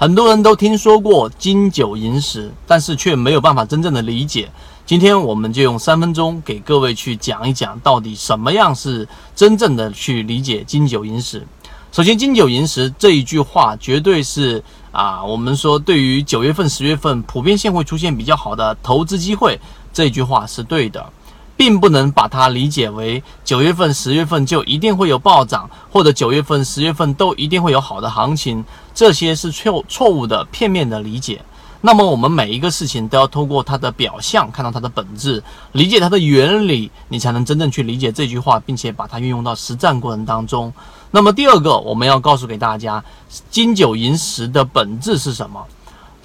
很多人都听说过金九银十，但是却没有办法真正的理解。今天我们就用三分钟给各位去讲一讲，到底什么样是真正的去理解金九银十。首先，金九银十这一句话绝对是啊，我们说对于九月份、十月份普遍性会出现比较好的投资机会，这句话是对的。并不能把它理解为九月份、十月份就一定会有暴涨，或者九月份、十月份都一定会有好的行情，这些是错错误的、片面的理解。那么我们每一个事情都要通过它的表象看到它的本质，理解它的原理，你才能真正去理解这句话，并且把它运用到实战过程当中。那么第二个，我们要告诉给大家，金九银十的本质是什么？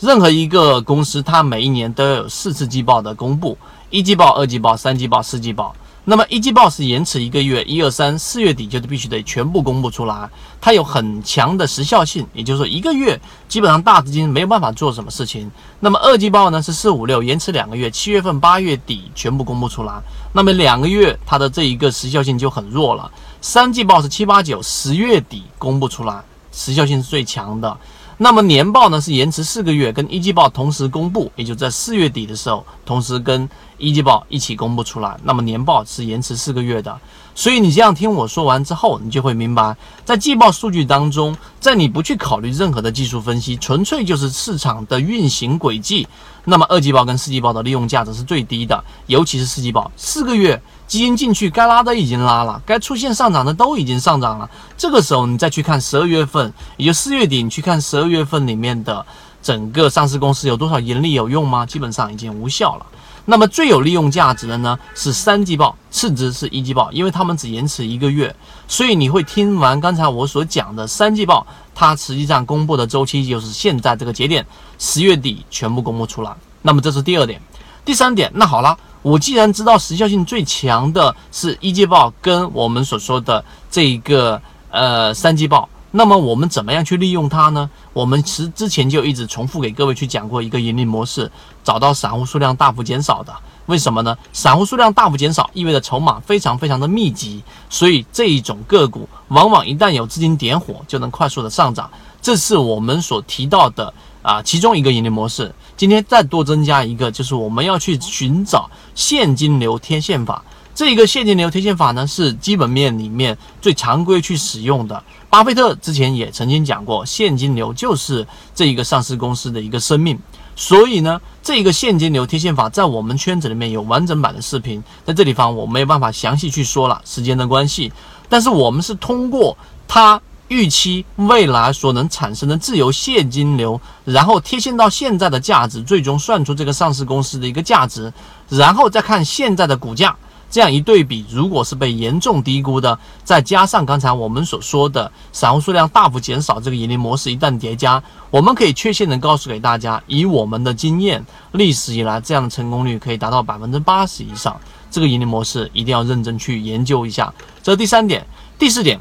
任何一个公司，它每一年都有四次季报的公布。一季报、二季报、三季报、四季报，那么一季报是延迟一个月，一二三四月底就是必须得全部公布出来，它有很强的时效性，也就是说一个月基本上大资金没有办法做什么事情。那么二季报呢是四五六延迟两个月，七月份八月底全部公布出来，那么两个月它的这一个时效性就很弱了。三季报是七八九十月底公布出来，时效性是最强的。那么年报呢是延迟四个月，跟一季报同时公布，也就在四月底的时候，同时跟一季报一起公布出来。那么年报是延迟四个月的，所以你这样听我说完之后，你就会明白，在季报数据当中，在你不去考虑任何的技术分析，纯粹就是市场的运行轨迹。那么二季报跟四季报的利用价值是最低的，尤其是四季报，四个月基金进去该拉的已经拉了，该出现上涨的都已经上涨了。这个时候你再去看十二月份，也就四月底，你去看十二月份里面的整个上市公司有多少盈利有用吗？基本上已经无效了。那么最有利用价值的呢是三季报，次之是一季报，因为他们只延迟一个月，所以你会听完刚才我所讲的三季报，它实际上公布的周期就是现在这个节点，十月底全部公布出来。那么这是第二点，第三点，那好了，我既然知道时效性最强的是一季报跟我们所说的这一个呃三季报。那么我们怎么样去利用它呢？我们其实之前就一直重复给各位去讲过一个盈利模式，找到散户数量大幅减少的。为什么呢？散户数量大幅减少，意味着筹码非常非常的密集，所以这一种个股往往一旦有资金点火，就能快速的上涨。这是我们所提到的啊其中一个盈利模式。今天再多增加一个，就是我们要去寻找现金流贴现法。这一个现金流贴现法呢，是基本面里面最常规去使用的。巴菲特之前也曾经讲过，现金流就是这一个上市公司的一个生命。所以呢，这一个现金流贴现法在我们圈子里面有完整版的视频，在这地方我没有办法详细去说了，时间的关系。但是我们是通过它预期未来所能产生的自由现金流，然后贴现到现在的价值，最终算出这个上市公司的一个价值，然后再看现在的股价。这样一对比，如果是被严重低估的，再加上刚才我们所说的散户数量大幅减少，这个盈利模式一旦叠加，我们可以确信的告诉给大家，以我们的经验，历史以来这样的成功率可以达到百分之八十以上。这个盈利模式一定要认真去研究一下。这是第三点，第四点，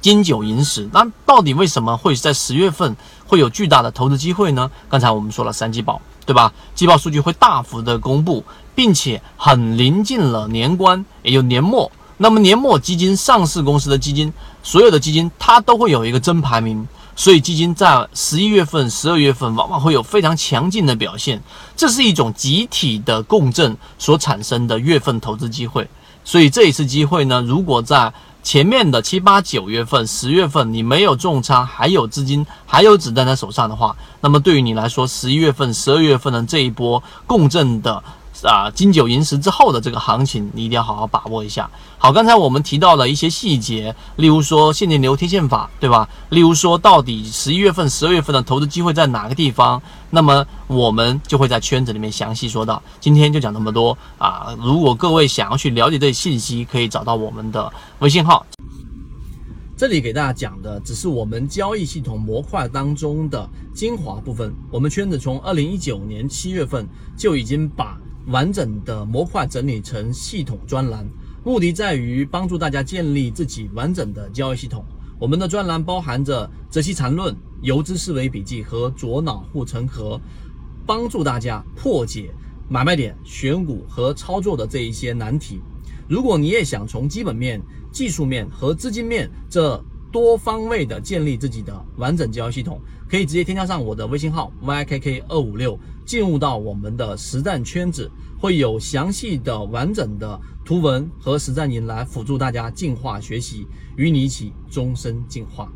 金九银十，那到底为什么会在十月份会有巨大的投资机会呢？刚才我们说了三季报，对吧？季报数据会大幅的公布。并且很临近了年关，也就年末。那么年末基金上市公司的基金，所有的基金它都会有一个真排名，所以基金在十一月份、十二月份往往会有非常强劲的表现。这是一种集体的共振所产生的月份投资机会。所以这一次机会呢，如果在前面的七八九月份、十月份你没有重仓，还有资金、还有子弹在手上的话，那么对于你来说，十一月份、十二月份的这一波共振的。啊，金九银十之后的这个行情，你一定要好好把握一下。好，刚才我们提到了一些细节，例如说现金流贴现法，对吧？例如说到底十一月份、十二月份的投资机会在哪个地方？那么我们就会在圈子里面详细说到。今天就讲那么多啊！如果各位想要去了解这些信息，可以找到我们的微信号。这里给大家讲的只是我们交易系统模块当中的精华部分。我们圈子从二零一九年七月份就已经把完整的模块整理成系统专栏，目的在于帮助大家建立自己完整的交易系统。我们的专栏包含着择期缠论、游资思维笔记和左脑护城河，帮助大家破解买卖点、选股和操作的这一些难题。如果你也想从基本面、技术面和资金面这多方位的建立自己的完整交易系统，可以直接添加上我的微信号 ykk 二五六，进入到我们的实战圈子，会有详细的完整的图文和实战营来辅助大家进化学习，与你一起终身进化。